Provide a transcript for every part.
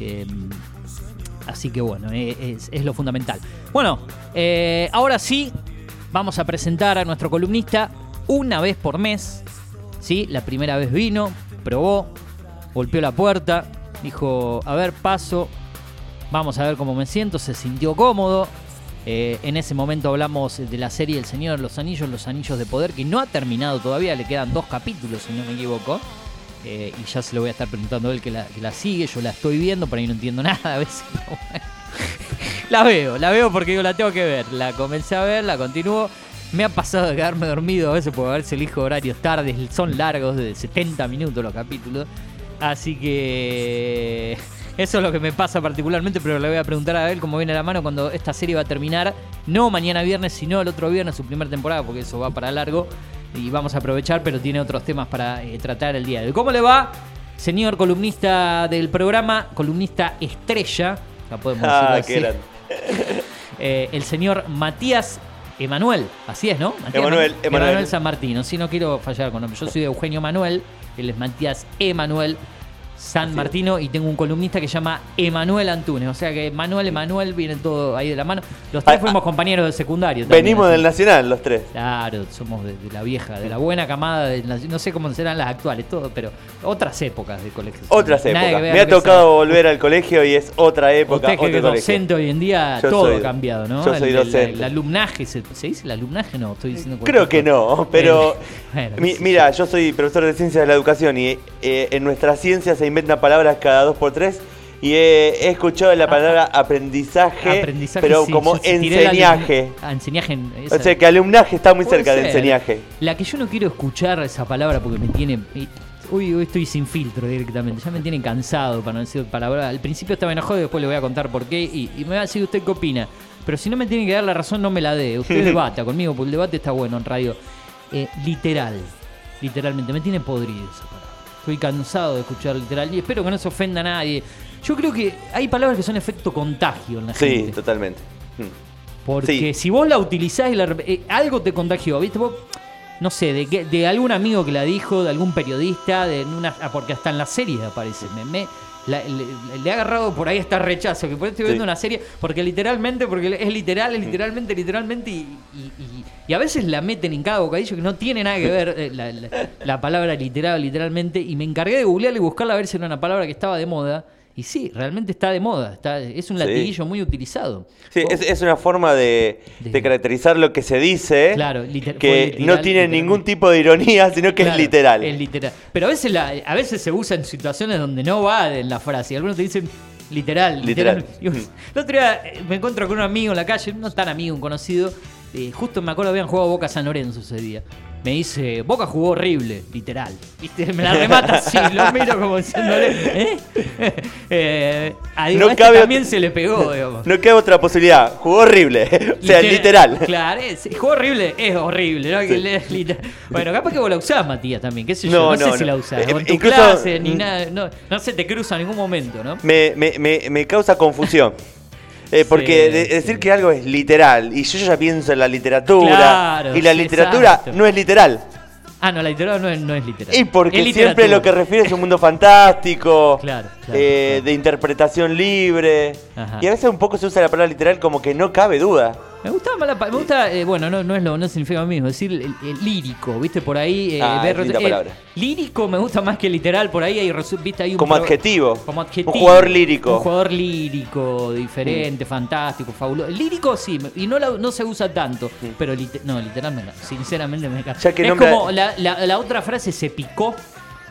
Eh, así que bueno, eh, es, es lo fundamental. Bueno, eh, ahora sí, vamos a presentar a nuestro columnista una vez por mes. ¿sí? La primera vez vino, probó, golpeó la puerta, dijo, a ver, paso, vamos a ver cómo me siento, se sintió cómodo. Eh, en ese momento hablamos de la serie El Señor de los Anillos, Los Anillos de Poder, que no ha terminado todavía, le quedan dos capítulos, si no me equivoco. Eh, y ya se lo voy a estar preguntando a él que la, sigue, yo la estoy viendo, por ahí no entiendo nada a veces. la veo, la veo porque yo la tengo que ver. La comencé a ver, la continúo. Me ha pasado de quedarme dormido a veces por verse elijo horarios tardes, son largos, de 70 minutos los capítulos. Así que eso es lo que me pasa particularmente, pero le voy a preguntar a él cómo viene la mano cuando esta serie va a terminar. No mañana viernes, sino el otro viernes, su primera temporada, porque eso va para largo. Y vamos a aprovechar, pero tiene otros temas para eh, tratar el día de hoy. ¿Cómo le va, señor columnista del programa, columnista estrella? La podemos Ah, así. grande. Eh, el señor Matías Emanuel, así es, ¿no? Matías Emanuel, Manu- Emanuel. San Martino, si no quiero fallar con nombre. Yo soy de Eugenio Manuel, él es Matías Emanuel San. Martino y tengo un columnista que se llama Emanuel Antunes. O sea que Manuel, Emanuel, viene todo ahí de la mano. Los tres Ah, fuimos compañeros de secundario. también, Venimos así. del Nacional, los tres. Claro, somos de, de la vieja, de la buena camada, de no sé cómo serán las actuales, todo, pero otras épocas de colegio. Otras Nada épocas. Me ha tocado volver al colegio y es otra época, Usted que es colegio. docente hoy en día, Yo todo soy- ha cambiado, ¿no? yo soy El- el- docente. El, alumnaje, ¿se, se dice el alumnaje? No, estoy diciendo Creo que no, pero Bueno, mi- sí. mira, yo soy profesor de ciencias de la educación y eh, en nuestra ciencia se inventan palabras cada dos por tres y he, he escuchado la palabra aprendizaje, Aprendizaje, pero sí, como enseñaje. ah, enseñaje. en- O sea que alumnaje está muy cerca de enseñaje. La que yo no quiero escuchar esa palabra porque me tiene. Uy, hoy estoy sin filtro directamente. Ya me tienen cansado para no decir palabra. Al principio estaba enojado y después le voy a contar por qué. Y, y me va a decir usted qué opina. Pero si no me tiene que dar la razón, no me la dé. Usted debata conmigo, porque el debate está bueno en radio. Eh, literal. Literalmente. Me tiene podrido esa palabra. Estoy cansado de escuchar literal. Y espero que no se ofenda a nadie. Yo creo que hay palabras que son efecto contagio en la Sí, gente. totalmente. Mm. Porque Sí. si vos la utilizás y la eh, algo te contagió, ¿viste? Vos, no sé, de, de algún amigo que la dijo, de algún periodista, de una, ah, porque hasta en las series aparece. Me, me- la- le, le ha agarrado por ahí hasta rechazo, que por eso estoy viendo Sí. una serie, porque literalmente, porque es literal, es literalmente, literalmente, y, y- y- y a veces la meten en cada bocadillo que no tiene nada que ver eh, la, la- la palabra literal, literalmente, y me encargué de googlearla y buscarla a ver si era una palabra que estaba de moda. Y sí, realmente está de moda, está, es un Sí. latiguillo muy utilizado. Sí, es, es una forma de, De- de caracterizar lo que se dice Claro, liter- que literal, no tiene ningún tipo de ironía, sino que Claro, es literal. Es literal. Pero a veces, la- a veces se usa en situaciones donde no va en la frase. Y algunos te dicen literal, literal. Literal. Vos- el otro día eh, me encuentro con un amigo en la calle, no tan amigo, un conocido. eh, justo me acuerdo habían jugado Boca San Lorenzo ese día. Me dice, Boca jugó horrible, literal. ¿Viste? Me la remata así, lo miro como diciéndole, ¿eh? Eh, a digo, No este cabe también se le pegó, digamos. No queda otra posibilidad. Jugó horrible. o sea, literal. Claro, es, juego horrible, es horrible, ¿no? Literal. Bueno, capaz que vos la usás, Matías, también, qué sé yo. No, No, sé no, si no. la usás. Eh, o en tu incluso- clase, ni mm. nada. No, no se te cruza en ningún momento, ¿no? Me, me, me, me causa confusión. Eh, porque Sí, de- sí. decir que algo es literal y yo ya pienso en la literatura Claro, y la literatura exacto. no es literal. Ah, no, la literatura no es, no es literal. Y porque siempre lo que refiere es un mundo fantástico, Claro, claro, eh, claro. de interpretación libre. Ajá. Y a veces un poco se usa la palabra literal como que no cabe duda. Me gusta, me gusta eh, bueno, no, no es lo, no significa lo mismo, decir el, el lírico, ¿viste? Por ahí. eh, Ah, ver- eh, lírico me gusta más que literal, por ahí hay, ¿viste? Hay un Como pro- adjetivo. Como adjetivo. Un jugador lírico. Mm. Un jugador lírico, diferente, fantástico, fabuloso. Lírico sí, y no, la- no se usa tanto, pero lite- no, literalmente, sinceramente me encanta. Mm. Es nombra- como la, la- la otra frase, se picó.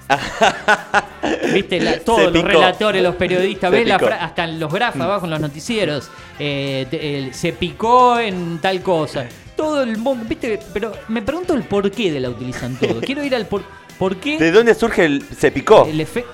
Viste, La- todos los relatores, los periodistas, ves la hasta los grafos abajo en los noticieros, eh, te- el- se picó en tal cosa. Todo el mundo, viste, pero me pregunto el porqué de la utilizan todo. Quiero ir al por, por qué ¿De dónde surge el se picó? el efecto.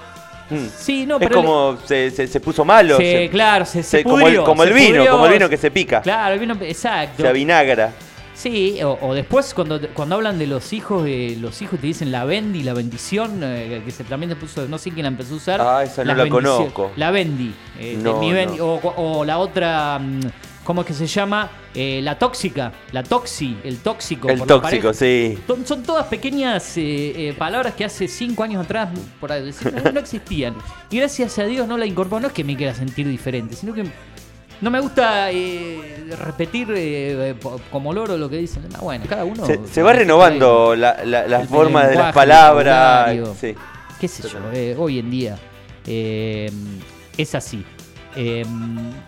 Mm. Sí, no, es pero. el- como se, se, se puso malo. se- se- claro, se, se- como el, pudrió, como el vino, pudrió. como el vino que se pica. Claro, el vino, exacto. Se avinagra. Sí, o, o después cuando, cuando hablan de los hijos, eh, los hijos te dicen la bendi, la bendición, eh, que se, también se puso, no sé quién la empezó a usar. Ah, esa no la conozco. La bendi. eh, No, mi no. O, o la otra, mm, ¿Cómo es que se llama? Eh, la tóxica, la toxi, el tóxico. El tóxico, sí. Son, son todas pequeñas eh, palabras que hace cinco años atrás por ahí no existían. Y gracias a Dios no la incorporó. No es que me quiera sentir diferente, sino que no me gusta eh, repetir eh, eh, como loro lo que dicen. No, bueno, cada uno. Se, se va renovando la, la- la el forma de las palabras. Sí. qué sé yo, eh, hoy en día eh, es así. Eh,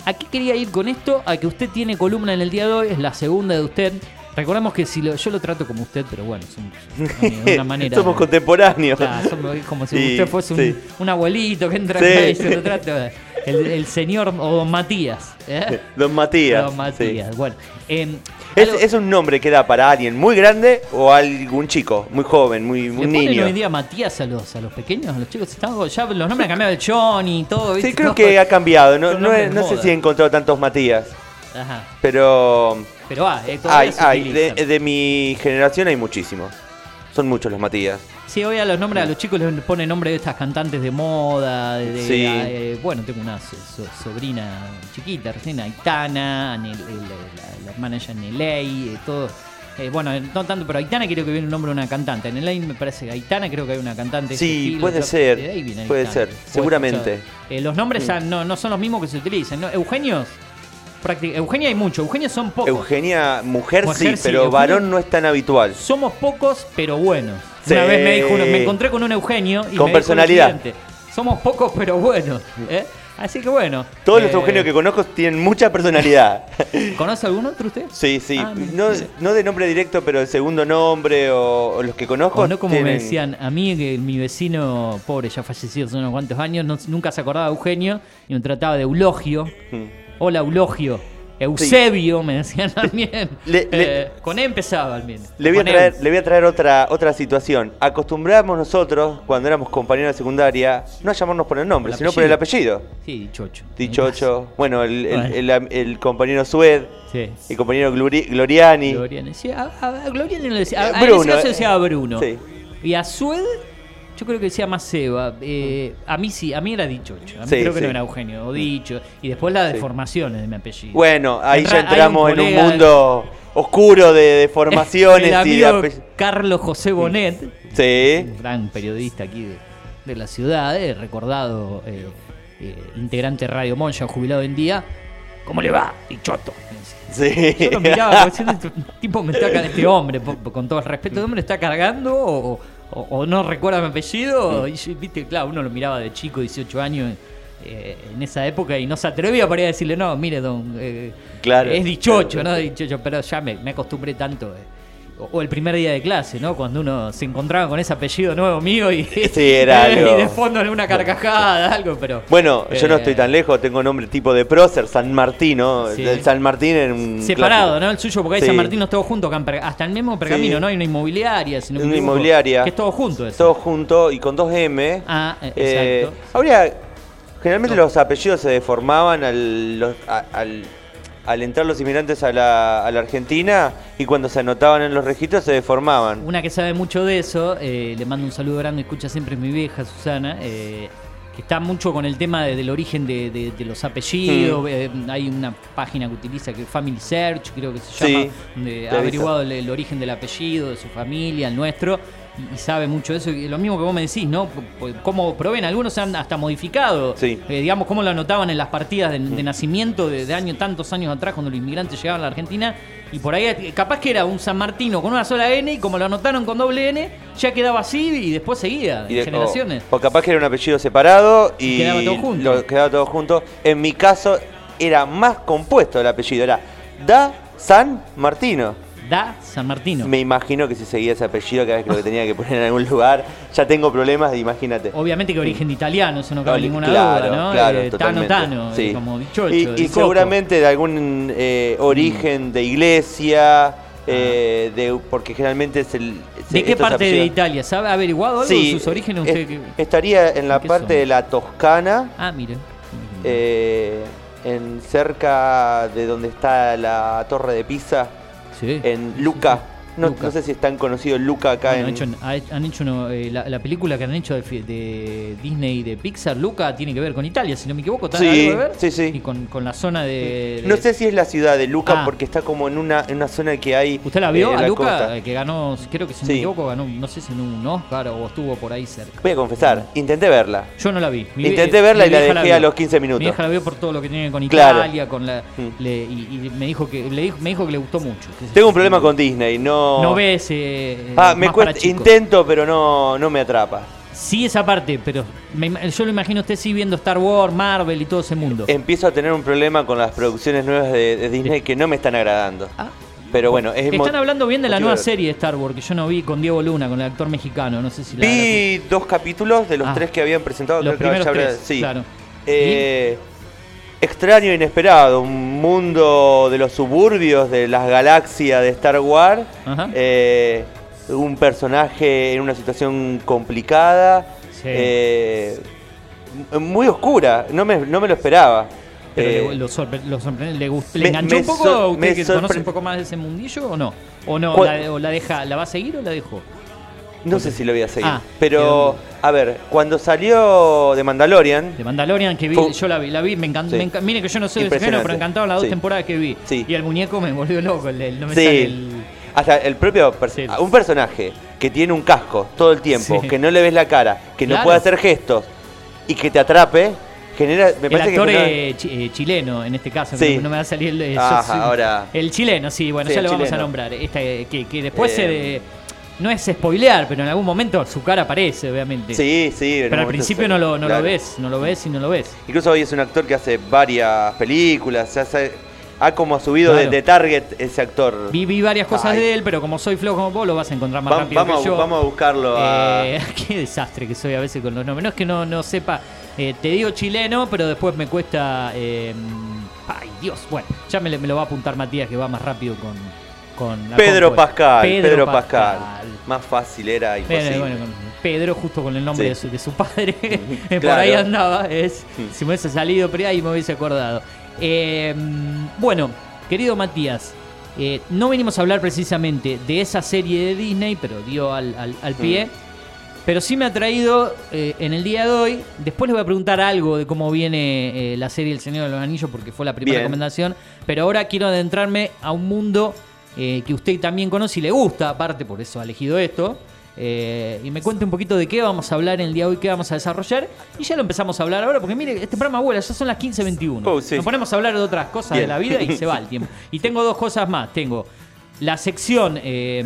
¿A qué quería ir con esto? A que usted tiene columna en el día de hoy, es la segunda de usted. Recordemos que si lo- yo lo trato como usted, pero bueno, somos de una manera. Somos contemporáneos. Claro, somos como si usted fuese un, abuelito que entra Sí. acá y se lo trata. El, el señor o don Matías. ¿eh? Don Matías. Don Matías. Bueno, eh, ¿Es, algo- es un nombre que da para alguien muy grande o algún chico muy joven, muy ¿Le un ponen niño? hoy día Matías a los, a los pequeños, a los chicos? Están, ya los nombres han cambiado el Johnny y todo. Sí, creo que ha cambiado. No, no, no sé si he encontrado tantos Matías, Ajá. pero Pero ah, eh, hay, hay. De, de mi generación hay muchísimos. Son muchos los Matías. Sí, hoy a los nombres, a los chicos les ponen nombres de estas cantantes de moda. De, de- Sí. eh, bueno, tengo una so- so- sobrina chiquita, recién Aitana, Anel- el- la, la hermana ella Neley, eh, todo. Eh, bueno, eh, no tanto, pero Aitana creo que viene un nombre de una cantante. Neley me parece que Aitana creo que hay una cantante. Sí, puede ser, puede ser, seguramente. Eh, los nombres ya no, no son los mismos que se utilizan. ¿no? Eugenios, Eugenia hay mucho, Eugenios son pocos. Eugenia, mujer, Mujer sí, sí, pero varón no es tan habitual. Somos pocos, pero buenos. Sí. Una vez me dijo uno- me encontré con un Eugenio y Con me personalidad. Somos pocos, pero buenos. ¿eh? Así que bueno. Todos los eh, Eugenios que conozco tienen mucha personalidad. ¿Conoce algún otro usted? Sí, sí. Ah, no, no de nombre directo, pero de segundo nombre o, o los que conozco. O no como me decían a mí, que mi vecino, pobre, ya fallecido hace unos cuantos años, no- nunca se acordaba de Eugenio y me trataba de Eulogio. Mm. Hola, Eulogio. Eusebio, me decían también. Le- le- Eh, con E empezaba al menos. Le voy, a Con traer, le voy a traer otra, otra situación. Acostumbramos nosotros, cuando éramos compañeros de secundaria, no a llamarnos por el nombre, sino por el apellido. Sí, dichocho. Dichocho. Bueno, el, el- compañero Sued, Sí. el compañero Glori- Gloriani. Gloriani. Sí, a, a- a Gloriani le decía. A, Bruno, ese caso eh. decía Bruno. Sí. Y a Sued, yo creo que decía más Seba. Eh, a mí sí, a mí era Dichocho. A mí Sí, creo que sí. no era Eugenio, o Dicho. Y después las deformaciones de mi apellido. Bueno, ahí En ya un entramos en un mundo oscuro de deformaciones El y de Carlos José Bonet, Sí. un gran periodista aquí de, de la ciudad, eh, recordado eh, integrante de Radio Monja, jubilado en día. ¿Cómo le va, Dichoto? Sí. Yo lo miraba tipo me está este hombre, con todo el respeto, ¿este hombre está cargando o, o- o no recuerda mi apellido? Y viste, claro, uno lo miraba de chico, 18 años, eh, en esa época, y no se atrevía para ir a decirle, no, mire, don, eh, Claro. es dichocho, Claro. ¿no? Dichocho, pero ya me, me acostumbré tanto. eh. O, el primer día de clase, ¿no? Cuando uno se encontraba con ese apellido nuevo mío y, Sí, era y algo. de fondo en una carcajada, algo, pero... Bueno, yo no Eh, estoy tan lejos, tengo nombre tipo de prócer, San Martino. Sí. El San Martín en un. Separado, clásico. ¿no? El suyo, porque hay Sí. San Martín es todo junto, hasta el mismo pergamino. ¿no? Hay una inmobiliaria, sino Una inmobiliaria. Que es todo junto eso. Todo junto y con dos M. Ah, eh, Eh, exacto. habría. Generalmente No. los apellidos se deformaban al, los- a- al, al entrar los inmigrantes a la, a la Argentina y cuando se anotaban en los registros se deformaban. Una que sabe mucho de eso, eh, le mando un saludo grande, escucha siempre mi vieja, Susana, eh, que está mucho con el tema de- del origen de, de- de los apellidos. Mm. eh, hay una página que utiliza que es Family Search, creo que se llama, Sí, donde ha averiguado el, el origen del apellido, de su familia, el nuestro. Y, sabe mucho de eso. Y lo mismo que vos me decís, ¿no? Cómo proveen, algunos se han hasta modificado. Sí. Eh, digamos, cómo lo anotaban en las partidas de, de nacimiento de, de años, tantos años atrás, cuando los inmigrantes llegaban a la Argentina. Y por ahí, eh, capaz que era un San Martino con una sola N, y como lo anotaron con doble N, ya quedaba así y después seguía, Y de- generaciones. O, o capaz que era un apellido separado y, Y quedaba todo junto. lo- quedaba todo junto. En mi caso era más compuesto el apellido, era Da San Martino. Da San Martino. Me imagino que si seguía ese apellido cada vez que lo tenía que poner en algún lugar, ya tengo problemas, imagínate. Obviamente que origen italiano, eso no cabe ninguna claro, duda, ¿no? claro, Eh, tano. Tano, Sí. eh, como dichocho. y, de seguramente de algún eh, origen de iglesia, eh, de, porque generalmente es el... ¿De qué parte de Italia? ¿Sabe? ¿Ha averiguado algo Sí, de sus orígenes? es- Usted que- estaría en la parte son? de la Toscana, Ah, mire. eh, en cerca de donde está la Torre de Pisa, en Luca. No, no sé si es tan conocido Luca acá Bueno, en. han hecho, ha- han hecho uno, eh, la, la película que han hecho de, de Disney y de Pixar, Luca, tiene que ver con Italia, si no me equivoco. ¿está Sí, algo que ver? sí, sí. Y con, con la zona de, de- No sé si es la ciudad de Luca Ah. porque está como en una, en una zona que hay. ¿Usted la vio eh, a Luca? costa. Eh, Que ganó, creo que si no Sí. me equivoco, ganó, no sé si en un Oscar o estuvo por ahí cerca. Voy a confesar, intenté verla. Yo no la vi. Mi- Intenté verla y la dejé a los 15 minutos. Mi la vio por todo lo que tiene con Claro. Italia, con la, Mm. le- y, y me dijo que le dijo, me dijo que le gustó mucho. Tengo un problema con Disney, no. No ves. eh, Ah, me cuesta, intento, pero no, no me atrapa. Sí, esa parte, pero me yo lo imagino usted sí viendo Star Wars, Marvel y todo ese mundo. Empiezo a tener un problema con las producciones nuevas de, de Disney que no me están agradando. Ah, Pero bueno, es Están hablando bien de la nueva de- serie de Star Wars que yo no vi con Diego Luna, con el actor mexicano. No sé si la. Vi dos capítulos de los Ah. tres que habían presentado. los creo que primeros ya habrá- tres, sí. claro. Eh, extraño e inesperado, un mundo de los suburbios, de las galaxias de Star Wars. Eh, un personaje en una situación complicada. Sí. eh, muy oscura, no me, no me lo esperaba. Pero Eh, le, lo, sorpre- lo sorpre- ¿le, gust- le me- enganchó me un poco? ¿Usted que conoce un poco más de ese mundillo o no? ¿O no? ¿Cuál- La, o la deja, ¿La va a seguir o la dejó? No sé si lo voy a seguir. Ah, pero, a ver, cuando salió de Mandalorian, De Mandalorian que vi, Fue- yo la vi, la vi, me encantó. Sí. que yo no soy de ese género, pero me encantaban las dos Sí. temporadas que vi. Sí. Y el muñeco me volvió loco, el, el- no me Sí. sale el... Hasta el propio un personaje que tiene un casco todo el tiempo, que no le ves la cara, que no puede hacer gestos y que te atrape, genera. Me El actor que eh, chi- eh, chileno, en este caso, Sí. no me va a salir el... eh, Ajá, ahora- El chileno, sí, bueno, Sí, ya lo vamos a nombrar. Este, que, que después Eh, se... no es spoilear, pero en algún momento su cara aparece, obviamente. Sí, sí. Pero al principio no, lo, no claro. lo ves, no lo ves y no lo ves. Incluso hoy es un actor que hace varias películas, se hace- ha como subido Claro. de target ese actor. Vi, vi varias cosas Ay. de él, pero como soy flojo como vos, lo vas a encontrar más Va- rápido vamos, que a, yo. vamos a buscarlo a. Eh, qué desastre que soy a veces con los nombres. No es que no, no sepa. eh, te digo chileno, pero después me cuesta. eh, ay, Dios. Bueno, ya me, me lo va a apuntar Matías, que va más rápido con. Con la Pedro. Pascal, Pedro, Pascal. Pascal. Más fácil era imposible. bueno, Pedro, justo con el nombre Sí. de, su, de su padre, por Claro. ahí andaba. Es. Si me hubiese salido, pero ahí me hubiese acordado. Eh, bueno, querido Matías, eh, no venimos a hablar precisamente de esa serie de Disney, pero dio al, al- al pie. Mm. Pero sí me ha traído eh, en el día de hoy. Después les voy a preguntar algo de cómo viene eh, la serie El Señor de los Anillos, porque fue la primera Bien. recomendación. Pero ahora quiero adentrarme a un mundo eh, que usted también conoce y le gusta, aparte, por eso ha elegido esto. Eh, y me cuente un poquito de qué vamos a hablar en el día de hoy, qué vamos a desarrollar. Y ya lo empezamos a hablar ahora, porque mire, este programa vuela, ya son las 15.21. Oh, sí. Nos ponemos a hablar de otras cosas de la vida y se va el tiempo. Y tengo dos cosas más. Tengo la sección eh,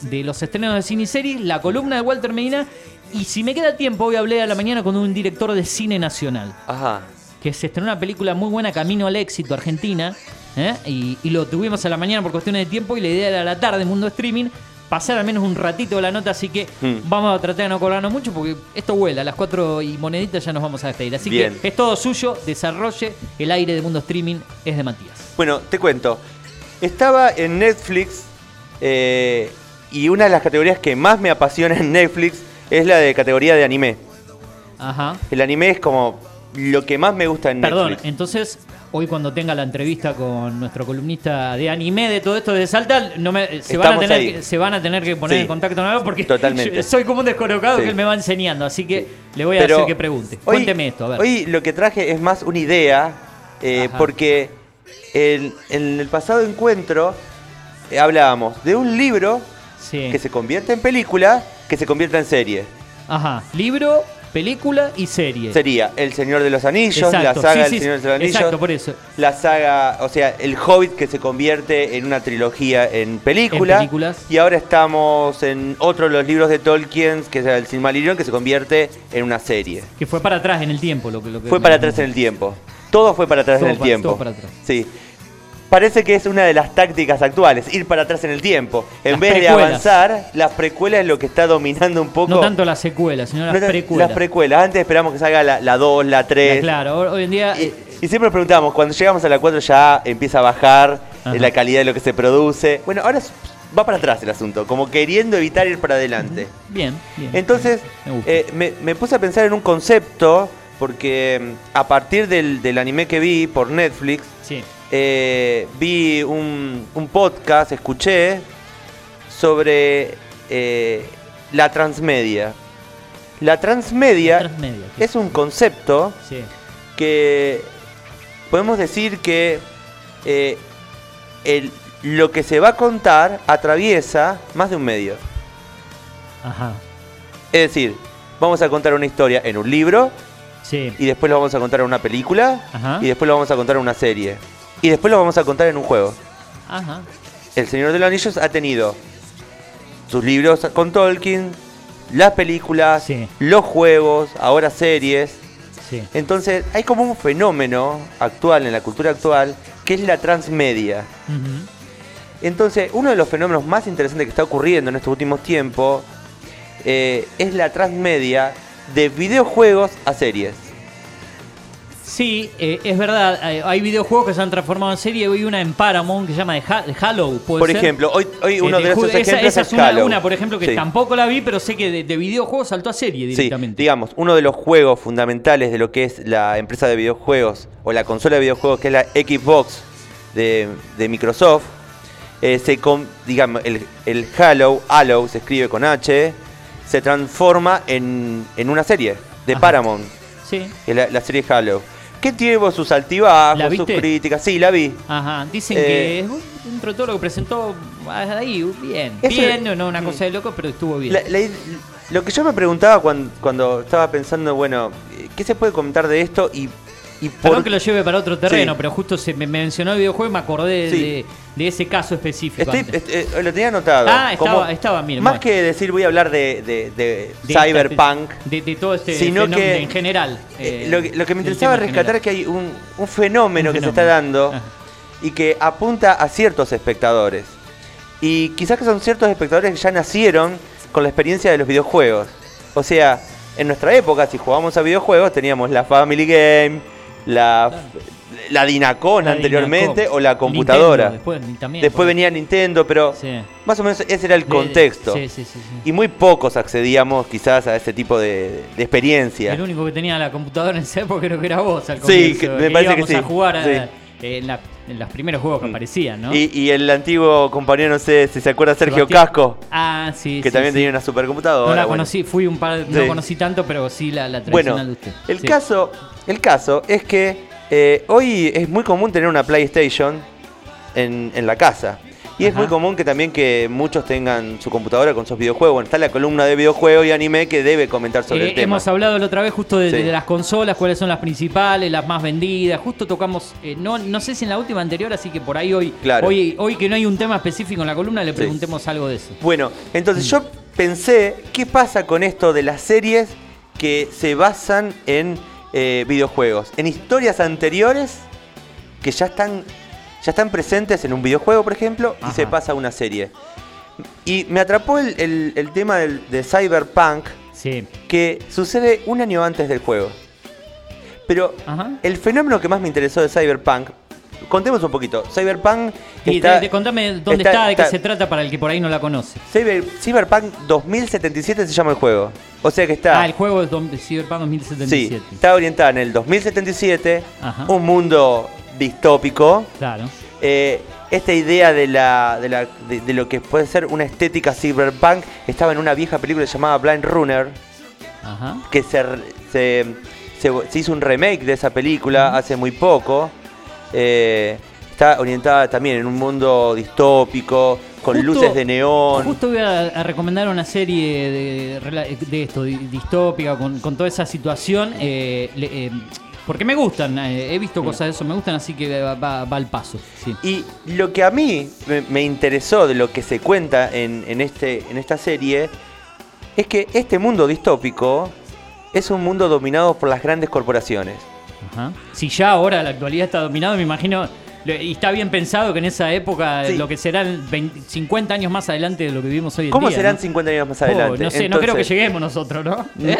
de los estrenos de cine y series, la columna de Walter Medina. Y si me queda tiempo, hoy hablé a la mañana con un director de cine nacional Ajá. que se estrenó una película muy buena, Camino al Éxito, Argentina, ¿eh? y, y lo tuvimos a la mañana por cuestiones de tiempo y la idea era a la tarde, Mundo Streaming, pasar al menos un ratito de la nota, así que Hmm. vamos a tratar de no cobrarnos mucho porque esto vuela, a las 4 y moneditas ya nos vamos a despedir. Así Bien. que es todo suyo, desarrolle, el aire de Mundo Streaming es de Matías. Bueno, te cuento. Estaba en Netflix eh, y una de las categorías que más me apasiona en Netflix es la de categoría de anime. Ajá. El anime es como lo que más me gusta en Perdón, Netflix. entonces hoy cuando tenga la entrevista con nuestro columnista de anime de todo esto de Salta, no me, se, van a tener que, se van a tener que poner Sí. en contacto nuevo porque Totalmente. soy como un descolocado Sí. que él me va enseñando, así que le voy a Pero hacer que pregunte. hoy- Cuénteme esto, a ver. Hoy lo que traje es más una idea, eh, porque en el pasado encuentro eh, hablábamos de un libro sí. que se convierte en película, que se convierte en serie. Ajá, libro, película y serie. Sería El Señor de los Anillos, la saga sí, del sí, Señor de los Anillos. Exacto, por eso. la saga, o sea, el Hobbit que se convierte en una trilogía en película. En películas. Y ahora estamos en otro de los libros de Tolkien, que es el Silmarillion, que se convierte en una serie. Que fue para atrás en el tiempo lo que, lo que Fue para atrás en el tiempo. Todo fue para atrás Todo en el tiempo. todo para atrás. Sí. Parece que es una de las tácticas actuales, ir para atrás en el tiempo. En Las vez precuelas. de avanzar, las precuelas es lo que está dominando un poco. No tanto las secuelas, sino las No precuelas. Las precuelas. Antes esperamos que salga la 2, la 3. Claro, hoy- en día... Y, eh, y siempre nos preguntamos, cuando llegamos a la 4 ya empieza a bajar Ajá. eh, la calidad de lo que se produce. Bueno, ahora es- va para atrás el asunto, como queriendo evitar ir para adelante. bien, bien. Entonces, Me eh, me, me puse a pensar en un concepto, porque mm, a partir del, del anime que vi por Netflix, sí. Eh, vi un, un podcast, escuché sobre eh, la transmedia. La transmedia, es un concepto Sí. que podemos decir que eh, el- lo que se va a contar atraviesa más de un medio. Ajá. Es decir, vamos a contar una historia en un libro Sí. y después lo vamos a contar en una película Ajá. y después lo vamos a contar en una serie y después lo vamos a contar en un juego. Ajá. El Señor de los Anillos ha tenido sus libros con Tolkien, las películas, Sí. los juegos, ahora series. Sí. Entonces hay como un fenómeno actual en la cultura actual que es la transmedia. Entonces uno de los fenómenos más interesantes que está ocurriendo en estos últimos tiempos eh, es la transmedia de videojuegos a series. Sí, eh, es verdad. Hay, hay videojuegos que se han transformado en serie. Hay una en Paramount que se llama The Ha- The Hollow. ¿puede Por ser? ejemplo, hoy, hoy Eh, uno de, esos esa, ejemplos esa es es una, por ejemplo, que Sí. tampoco la vi, pero sé que de, de videojuegos saltó a serie Sí, directamente. digamos, uno de los juegos fundamentales de lo que es la empresa de videojuegos o la consola de videojuegos que es la Xbox de, de Microsoft, eh, se con- digamos, el, el Halo, Halo se escribe con H, se transforma en, en una serie de Ajá. Paramount, Sí. que es la, la serie Halo. Que tiene sus altibajos, ¿La sus críticas. Sí, la vi. Ajá. Dicen Eh, que es, dentro de todo lo que presentó, ahí, bien. Bien, no, no una Mm. cosa de loco, pero estuvo bien. La- la- lo que yo me preguntaba cuando, cuando estaba pensando, bueno, ¿qué se puede comentar de esto? Y, y por Perdón que lo lleve para otro terreno, Sí. pero justo se me mencionó el videojuego y me acordé Sí. de, de ese caso específico. Estoy- antes. est- eh, lo tenía anotado. Ah, estaba- Como- estaba, mire, Más bueno. que decir voy a hablar de, de- cyberpunk, de, todo este sino que- en general. eh, eh, lo, que- lo que me interesaba rescatar es que hay un, un fenómeno Un que se está dando y que apunta a ciertos espectadores. Y quizás que son ciertos espectadores que ya nacieron con la experiencia de los videojuegos. O sea, en nuestra época, si jugábamos a videojuegos, teníamos la Family Game, la, la Dinacon La anteriormente o la computadora. Nintendo, después, también, Después porque- venía Nintendo, pero Sí. más o menos ese era el contexto. Sí, sí, sí. sí. Y muy pocos accedíamos quizás a ese tipo de, de experiencia. El único que tenía la computadora en esa época creo que era vos al Sí, comienzo, que- me parece que sí, a jugar a- sí. en, la- en los primeros juegos que Mm. aparecían, ¿no? Y, y el antiguo compañero, no sé si se acuerda, Sergio Sebastián. Casco, Ah, sí, que sí, también sí. tenía una supercomputadora. No la bueno. conocí, fui un par, no Sí. conocí tanto, pero sí la, la Bueno, tradicional de usted. el, Sí. caso, el caso es que eh, hoy es muy común tener una PlayStation en, en la casa. Y es muy común que también que muchos tengan su computadora con sus videojuegos. Bueno, está la columna de videojuegos y anime que debe comentar sobre Eh, el tema. hemos hablado la otra vez justo de, Sí. de las consolas, cuáles son las principales, las más vendidas. Justo tocamos, eh, no, no sé si en la última anterior, así que por ahí hoy, Claro. hoy, hoy que no hay un tema específico en la columna, le Sí. preguntemos algo de eso. Bueno, Mm. entonces yo pensé, ¿qué pasa con esto de las series que se basan en eh, videojuegos? En historias anteriores que ya están, ya están presentes en un videojuego, por ejemplo, y se pasa a una serie. Y me atrapó el, el- el tema del- de Cyberpunk, Sí. que sucede un año antes del juego. Pero Ajá. el fenómeno que más me interesó de Cyberpunk, contemos un poquito. Cyberpunk Y está- de- de- contame dónde está- está, de qué está- se trata para el que por ahí no la conoce. Cyber- Cyberpunk 2077 se llama el juego. O sea que está. Ah, el juego es dom- Cyberpunk sí, 2077. está orientada en el 2077, Ajá. un mundo distópico. Claro. Eh, esta idea de, la, de, la- de- de lo que puede ser una estética cyberpunk estaba en una vieja película llamada Blind Runner, Ajá. que se, se- se hizo un remake de esa película hace muy poco. Eh, está orientada también en un mundo distópico, con Justo- luces de neón. Justo voy a, a recomendar una serie de, esto, di- distópica, con, con toda esa situación. eh, le- eh, porque me gustan, eh, he visto cosas de eso, me gustan, así que va, va- va al paso. Sí. Y lo que a mí me, me interesó de lo que se cuenta en, en este, en esta serie es que este mundo distópico es un mundo dominado por las grandes corporaciones. Ajá. Si ya ahora la actualidad está dominado, me imagino, y está bien pensado que en esa época, Sí. lo que serán 20 50 años más adelante de lo que vivimos hoy en ¿Cómo día. serán ¿no? 50 años más Oh, adelante? no sé, no creo que lleguemos nosotros, ¿no? ¿Eh?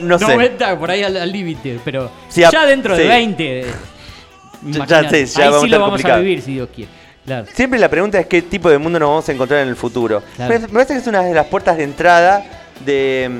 No sé. 90, por ahí al límite, pero Sí, ya dentro de sí. 20. Ya- imagínate. ya sé, ya ahí vamos a sí lo a vivir si Dios quiere. Claro. Siempre la pregunta es qué tipo de mundo nos vamos a encontrar en el futuro. Claro. Me, parece que es una de las puertas de entrada de,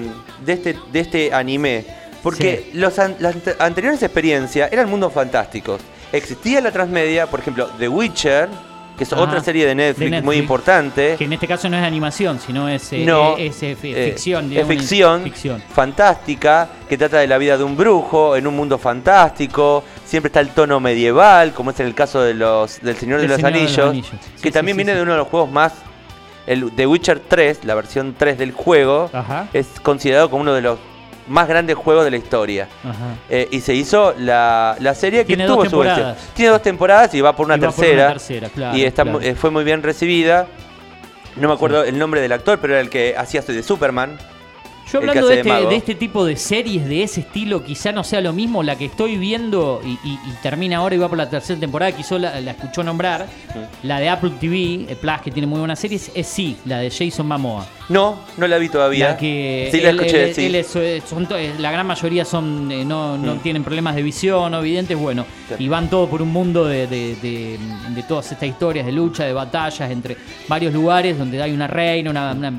de, este, de este anime. Porque los an- las ante- anteriores experiencias eran mundos fantásticos. Existía la transmedia, por ejemplo, The Witcher que es Ajá. otra serie de Netflix, De Netflix. muy importante. Que en este caso no es animación, sino es, eh, No, eh, es, eh, eh, ficción. es ficción, ficción. fantástica, que trata de la vida de un brujo en un mundo fantástico. Siempre está el tono medieval, como es en el caso de los del Señor, Del de, los Señor de los Anillos, que Sí, también sí, viene de uno de los juegos más. El The Witcher 3, la versión 3 del juego, Ajá. es considerado como uno de los más grandes juegos de la historia. Ajá. Eh, y se hizo la, la serie que tuvo su versión. Tiene dos temporadas y va por una Y por tercera. una tercera, claro, y está, claro. mu- eh, fue muy bien recibida. No me acuerdo el nombre del actor, pero era el que hacía de Superman. Yo hablando de este, de este tipo de series de ese estilo, quizá no sea lo mismo la que estoy viendo y, y- y termina ahora y va por la tercera temporada, quizá la, la escuchó nombrar. La de Apple TV, eh, Plus, que tiene muy buenas series, es sí, la de Jason Momoa. No, no la vi todavía. La que sí, la él- escuché, él- sí. él es, eh, son eh, la gran mayoría son eh, no, no Mm. tienen problemas de visión o videntes, bueno, y van todo por un mundo de, de- todas estas historias de lucha, de batallas entre varios lugares donde hay una reina, una, una,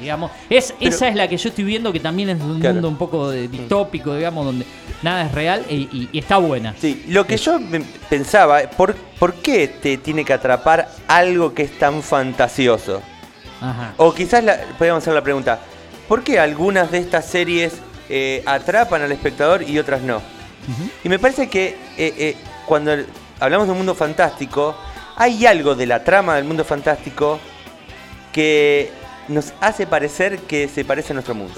digamos, es Pero- esa es la que yo estoy viendo que también es un Claro. mundo un poco de- distópico, digamos, donde nada es real y, y- y está buena. Sí, lo que yo pensaba, ¿por, ¿por qué te tiene que atrapar algo que es tan fantasioso? Ajá. O quizás la, podríamos hacer la pregunta, ¿por qué algunas de estas series eh, atrapan al espectador y otras no? Y me parece que eh, eh, cuando hablamos de un mundo fantástico, hay algo de la trama del mundo fantástico que nos hace parecer que se parece a nuestro mundo.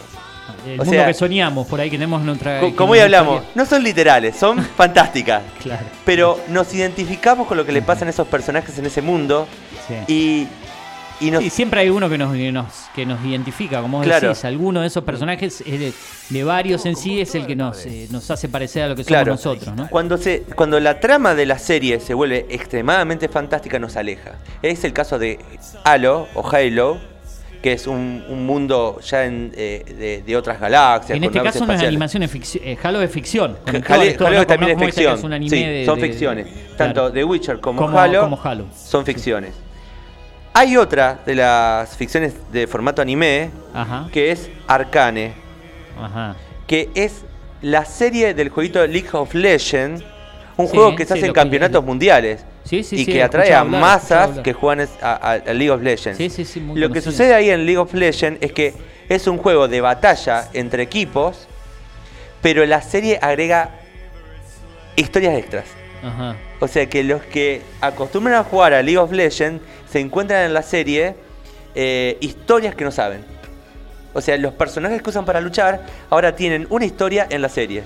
El o mundo sea- que soñamos, por ahí que tenemos nuestra... Co- Como hoy hablamos, no son literales, son fantásticas. Claro. Pero nos identificamos con lo que le pasan a esos personajes en ese mundo sí. y, y nos... Siempre hay uno que nos, que nos, que nos identifica, como vos Claro. decís. Alguno de esos personajes, es de, de varios en sí, es el que nos, eh, nos hace parecer a lo que Claro, somos nosotros, ¿no? cuando, se, cuando la trama de la serie se vuelve extremadamente fantástica, nos aleja. Es el caso de Halo o Halo, que es un, un mundo ya en, eh, de, de otras galaxias. En este caso no es animación, es ficción. eh, Halo es ficción. Halo, ¿no? también es este ficción. un anime sí, de- son de- ficciones. claro. Tanto The Witcher como, Como- Halo, como Halo. son ficciones. Hay otra de las ficciones de formato anime Ajá, que es Arcane, ajá. que es la serie del jueguito League of Legends, un Sí, juego que se hace en que- campeonatos mundiales Sí, sí, y sí, que atrae a hablar, masas que juegan a, a- a League of Legends. Lo que sucede ahí en League of Legends es que es un juego de batalla entre equipos, pero la serie agrega historias extras. Ajá. O sea que los que acostumbran a jugar a League of Legends se encuentran en la serie eh, historias que no saben. O sea, los personajes que usan para luchar ahora tienen una historia en la serie.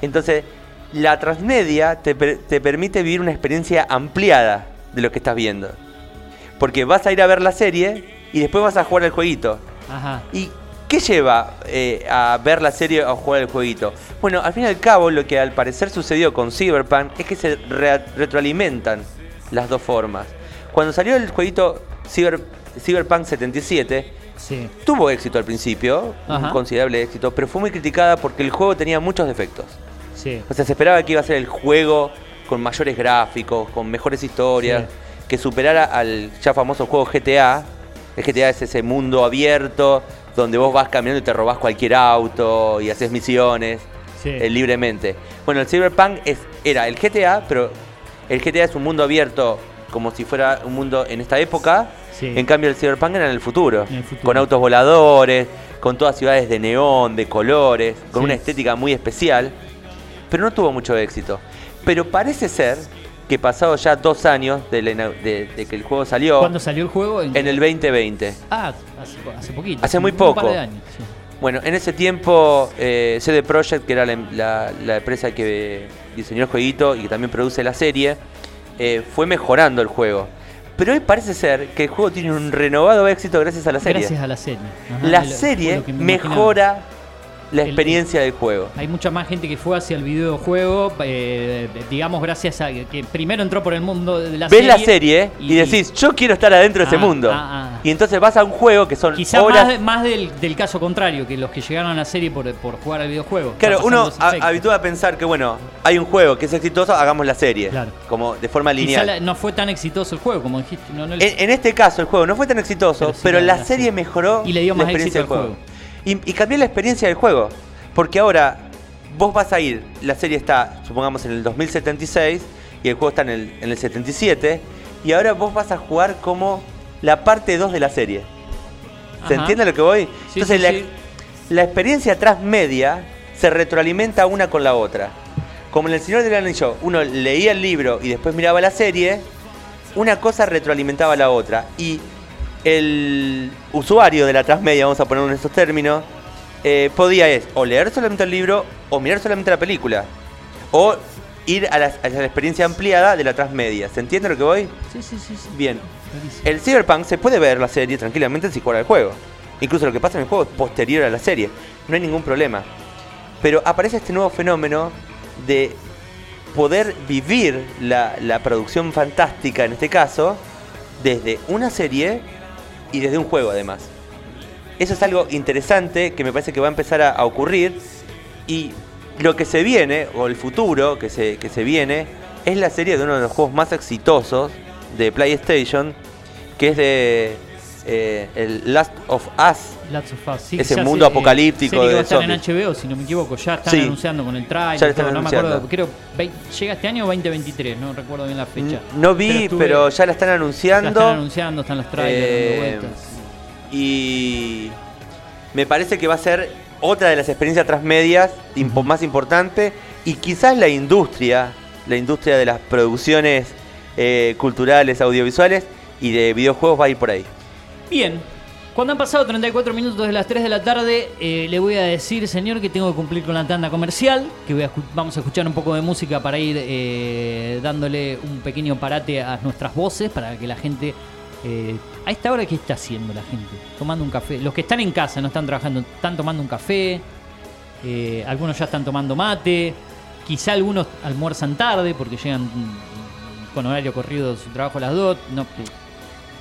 Entonces, la transmedia te, te permite vivir una experiencia ampliada de lo que estás viendo. Porque vas a ir a ver la serie y después vas a jugar el jueguito. Ajá. ¿Y qué lleva eh, a ver la serie o a jugar el jueguito? Bueno, al fin y al cabo, lo que al parecer sucedió con Cyberpunk es que se re- retroalimentan las dos formas. Cuando salió el jueguito Cyber- Cyberpunk 77, Sí. tuvo éxito al principio, Ajá. un considerable éxito, pero fue muy criticada porque el juego tenía muchos defectos. Sí. O sea, se esperaba que iba a ser el juego con mayores gráficos, con mejores historias, Sí. que superara al ya famoso juego GTA. El GTA es ese mundo abierto donde vos vas caminando y te robás cualquier auto y haces misiones Sí. eh, libremente. Bueno, el Cyberpunk es, era el GTA, pero el GTA es un mundo abierto como si fuera un mundo en esta época. Sí. En cambio, el Cyberpunk era en el futuro, En el futuro. con autos voladores, con todas ciudades de neón, de colores, con Sí. una estética muy especial pero no tuvo mucho éxito. Pero parece ser que pasados ya dos años de, la ina- de- de que el juego salió, ¿Cuándo salió el juego? en el 2020. Ah, hace, po- hace poquito. Hace muy un poco. par de años, sí. Bueno, en ese tiempo eh, CD Projekt, que era la, la- la empresa que diseñó el jueguito y que también produce la serie, eh, fue mejorando el juego. Pero hoy parece ser que el juego tiene un renovado éxito gracias a la serie. Gracias a la serie. Ajá, la lo- serie lo mejora la El- experiencia del juego. Hay mucha más gente que fue hacia el videojuego, eh, digamos, gracias a que primero entró por el mundo de la Ves serie. la serie y, decís, yo quiero estar adentro de ese Ah, mundo. ah, ah. Y entonces vas a un juego que son Quizás horas... más, más del, del caso contrario, que los que llegaron a la serie por, por jugar al videojuego. Claro, uno habitúa a pensar que, bueno, hay un juego que es exitoso, hagamos la serie. Claro. Como de forma lineal. la- no fue tan exitoso el juego, como dijiste. No, no le- En, en este caso, el juego no fue tan exitoso, Pero pero, sí la, la- la serie mejoró Y le dio la más experiencia éxito al juego. Y, y cambió la experiencia del juego. Porque ahora vos vas a ir, la serie está, supongamos, en el 2076 y el juego está en el, en el 77. y ahora vos vas a jugar como la parte 2 de la serie. ¿Se Ajá. entiende lo que voy? Sí, Entonces sí, la, sí. la experiencia transmedia se retroalimenta una con la otra. Como en El Señor del Anillo, uno leía el libro y después miraba la serie, una cosa retroalimentaba a la otra. Y el usuario de la transmedia, vamos a ponerlo en estos términos, eh, podía es o leer solamente el libro o mirar solamente la película. O ir a la, a la experiencia ampliada de la transmedia. ¿Se entiende lo que voy? Sí, sí, sí, sí. Bien. Clarísimo. El Cyberpunk se puede ver la serie tranquilamente si juega el juego. Incluso lo que pasa en el juego es posterior a la serie. No hay ningún problema. Pero aparece este nuevo fenómeno de poder vivir la, la producción fantástica, en este caso, desde una serie y desde un juego además. Eso es algo interesante que me parece que va a empezar a, ocurrir. Y lo que se viene, o el futuro que se, que se viene, es la serie de uno de los juegos más exitosos de PlayStation, que es de eh, el Last of Us. Last of Us, sí, Ese ya mundo sé, eh, apocalíptico serie que de va a estar en. HBO, si no me equivoco. Ya están Sí. anunciando con el Ya trailer. lo y están todo, no me acuerdo. anunciando. Creo, vei- ¿llega este año o 2023? No recuerdo bien la fecha. No vi, estuve- pero ya la están La anunciando. están anunciando, están los trailers Eh, dando vueltas. y me parece que va a ser otra de las experiencias transmedias impo- más importante y quizás la industria, la industria de las producciones eh, culturales, audiovisuales y de videojuegos va a ir por ahí. Bien, cuando han pasado 34 minutos de las 3 de la tarde, eh, le voy a decir, señor, que tengo que cumplir con la tanda comercial, que voy a vamos a escuchar un poco de música para ir eh, dándole un pequeño parate a nuestras voces, para que la gente... eh, a esta hora, ¿qué está haciendo la gente? Tomando un café. Los que están en casa, no están trabajando, están tomando un café, eh, algunos ya están tomando mate, quizá algunos almuerzan tarde porque llegan mm, con horario corrido de su trabajo a las 2. No,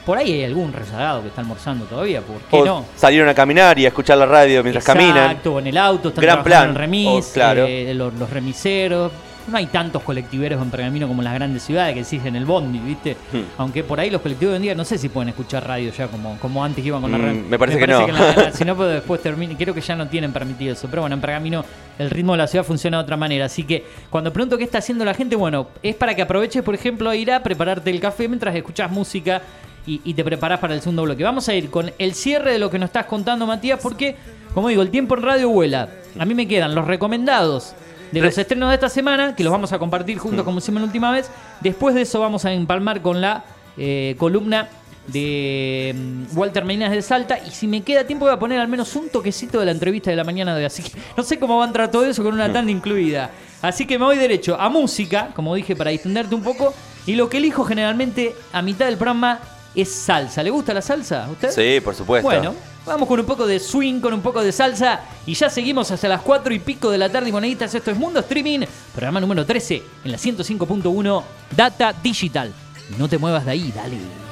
por ahí hay algún rezagado que está almorzando todavía, ¿por qué O no? salieron a caminar y a escuchar la radio mientras caminan. Exacto, en el auto, están Gran plan. en remis, O, claro. eh, los, los remiseros. No hay tantos colectiveros en Pergamino como en las grandes ciudades que exigen el bondi, ¿viste? Hmm. Aunque por ahí los colectivos hoy en día no sé si pueden escuchar radio ya como, como antes iban con la Mm, radio. me parece que no. la- si no, pues después termina. Creo que ya no tienen permitido eso. Pero bueno, en Pergamino el ritmo de la ciudad funciona de otra manera. Así que cuando pregunto qué está haciendo la gente, bueno, es para que aproveches, por ejemplo, a ir a prepararte el café mientras escuchas música y, y te preparás para el segundo bloque. Vamos a ir con el cierre de lo que nos estás contando, Matías, porque, como digo, el tiempo en radio vuela. A mí me quedan los recomendados de los Re- estrenos de esta semana, que los vamos a compartir juntos como hicimos la última vez. Después de eso vamos a empalmar con la eh, columna de mm, Walter Meinas de Salta. Y si me queda tiempo voy a poner al menos un toquecito de la entrevista de la mañana de hoy. Así que no sé cómo va a entrar todo eso con una tanda incluida. Así que me voy derecho a música, como dije, para distenderte un poco. Y lo que elijo generalmente a mitad del programa es salsa. ¿Le gusta la salsa a usted? Sí, por supuesto. Bueno, vamos con un poco de swing, con un poco de salsa y ya seguimos hasta las 4 y pico de la tarde, moneditas. Esto es Mundo Streaming, programa número 13 en la 105.1 Data Digital. No te muevas de ahí, dale.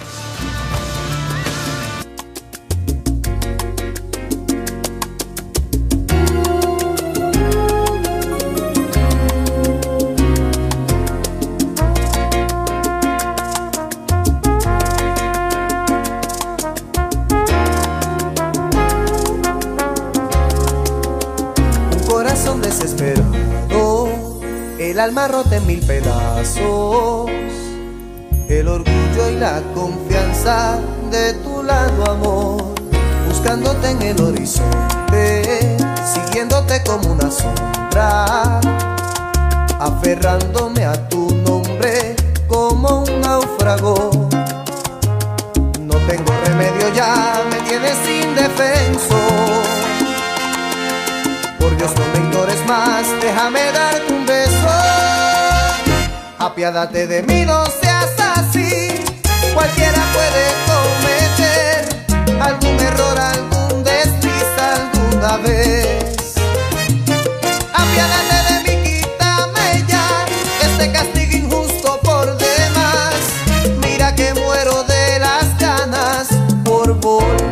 Alma rota en mil pedazos, el orgullo y la confianza de tu lado, amor, buscándote en el horizonte, siguiéndote como una sombra, aferrándome a tu nombre como un náufrago. No tengo remedio ya, me tienes indefenso. Por Dios no me ignores más, déjame darte un beso. Apiádate de mí, no seas así. Cualquiera puede cometer algún error, algún desliz alguna vez. Apiádate de mí, quítame ya este castigo injusto por demás. Mira que muero de las ganas por volver.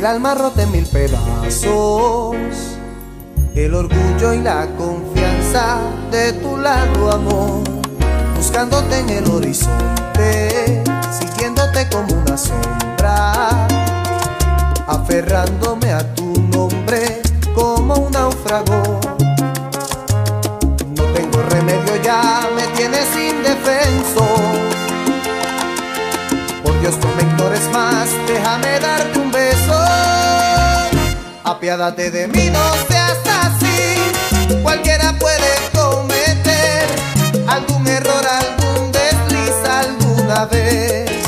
el alma rota en mil pedazos, el orgullo y la confianza de tu lado, amor, buscándote en el horizonte, sintiéndote como una sombra, aferrándome a tu nombre como un náufrago. No tengo remedio ya, me tienes indefenso. Por Dios, no me más, déjame darte un beso. Apiádate de mí, no seas así. Cualquiera puede cometer algún error, algún desliz alguna vez.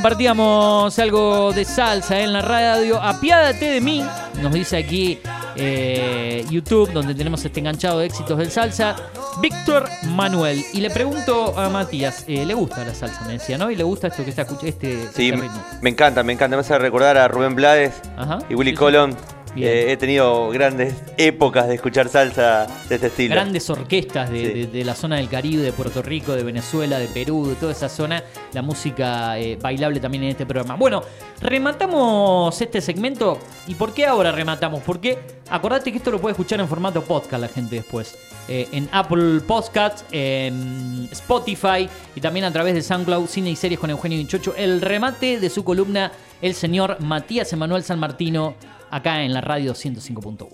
Compartíamos algo de salsa en la radio. Apiádate de mí, nos dice aquí eh, YouTube, donde tenemos este enganchado de éxitos del salsa. Víctor Manuel. Y le pregunto a Matías, eh, ¿le gusta la salsa? Me decía, ¿no? ¿Y le gusta esto que está escuchando? Este, Sí, este me, ritmo? me encanta, me encanta. Me hace recordar a Rubén Blades Ajá, y Willy sí, sí. Colón. Eh, he tenido grandes épocas de escuchar salsa de este estilo. Grandes orquestas de, Sí. de- de la zona del Caribe, de Puerto Rico, de Venezuela, de Perú, de toda esa zona. La música eh, bailable también en este programa. Bueno, rematamos este segmento. ¿Y por qué ahora rematamos? Porque acordate que esto lo puede escuchar en formato podcast la gente después. Eh, en Apple Podcasts, en Spotify y también a través de SoundCloud, Cine y Series con Eugenio Vinchocho. El remate de su columna, el señor Matías Emanuel San Martino, acá en la radio 105.1.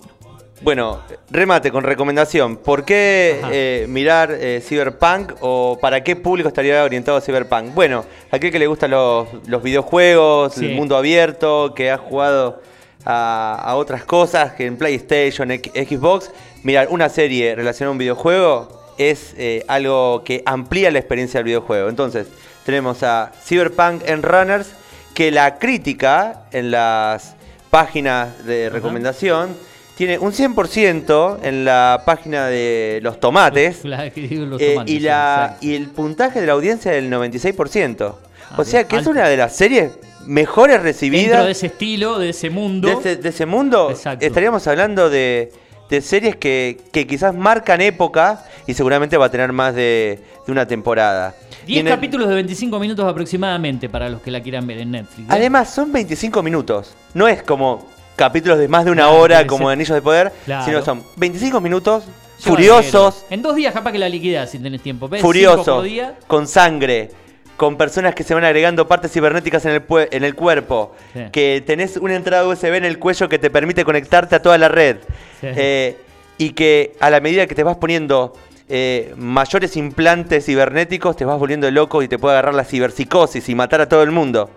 Bueno, remate con recomendación. ¿Por qué eh, mirar eh, Cyberpunk o para qué público estaría orientado a Cyberpunk? Bueno, aquel que le gustan los, los videojuegos, Sí. el mundo abierto, que ha jugado a, a otras cosas que en PlayStation, X- Xbox, mirar una serie relacionada a un videojuego es eh, algo que amplía la experiencia del videojuego. Entonces, tenemos a Cyberpunk en Runners, que la crítica en las páginas de recomendación tiene un 100% en la página de los tomates La- los eh, tomates, y, la, y el puntaje de la audiencia del 96%. Ah, o sea que es una de las series mejores Dentro recibidas de ese estilo, de ese mundo. de ese, de ese mundo. Exacto. Estaríamos hablando de, de series que, que quizás marcan época y seguramente va a tener más de, de una temporada. Y 10 en el- capítulos de 25 minutos aproximadamente para los que la quieran ver en Netflix. ¿eh? Además, son 25 minutos. No es como capítulos de más de una Claro, hora como ser- Anillos de Poder, Claro. sino son 25 minutos Llevadero. furiosos, En dos días capaz que la liquidás si tenés tiempo. ¿ves? Furiosos, día. con sangre, con personas que se van agregando partes cibernéticas en el, en el cuerpo, Sí. que tenés una entrada USB en el cuello que te permite conectarte a toda la red, Sí. eh, y que a la medida que te vas poniendo eh, mayores implantes cibernéticos, te vas volviendo loco y te puede agarrar la ciberpsicosis y matar a todo el mundo.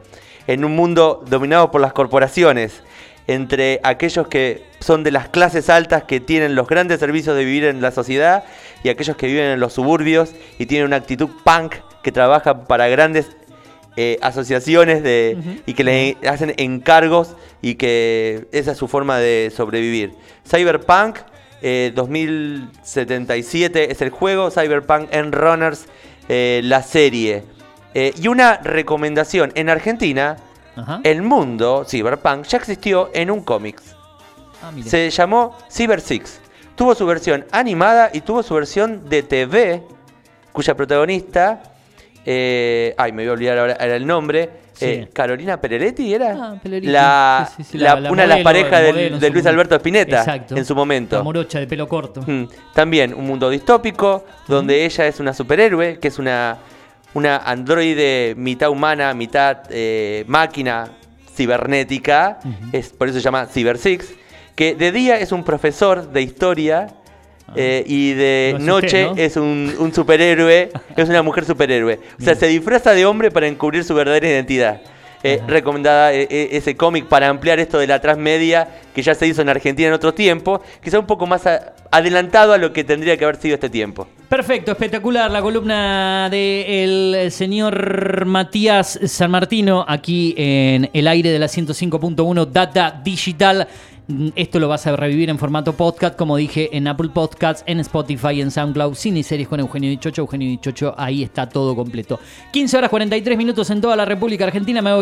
En un mundo dominado por las corporaciones, entre aquellos que son de las clases altas que tienen los grandes servicios de vivir en la sociedad y aquellos que viven en los suburbios y tienen una actitud punk que trabaja para grandes eh, asociaciones de, y que le hacen encargos y que esa es su forma de sobrevivir. Cyberpunk eh, 2077 es el juego, Cyberpunk en Runners eh, la serie. Eh, y una recomendación, en Argentina Ajá. el mundo Cyberpunk ya existió en un cómics. Ah. Se llamó Cyber Six. Tuvo su versión animada y tuvo su versión de TV, cuya protagonista, eh, ay, me voy a olvidar ahora era el nombre, Sí. eh, Carolina Pereretti era Ah. La, Sí, sí, sí, la- la- la una de las parejas de Luis. Alberto Spinetta Exacto. en su momento. La morocha de pelo corto. Mm, También un mundo distópico donde ella es una superhéroe, que es una, una androide mitad humana, mitad eh, máquina cibernética, es, por eso se llama Cyber Six, que de día es un profesor de historia eh, y de asusté, noche ¿no? es un, un superhéroe, es una mujer superhéroe. O sea, se disfraza de hombre para encubrir su verdadera identidad. Eh, recomendada eh, ese cómic para ampliar esto de la transmedia que ya se hizo en Argentina en otro tiempo, quizá un poco más a- adelantado a lo que tendría que haber sido este tiempo. Perfecto, espectacular la columna del señor Matías San Martino aquí en el aire de la 105.1 Data Digital. Esto lo vas a revivir en formato podcast, como dije, en Apple Podcasts, en Spotify, en SoundCloud, Cine y Series con Eugenio Dichocho. Eugenio Dichocho, ahí está todo completo. 15 horas 43 minutos en toda la República Argentina. Me voy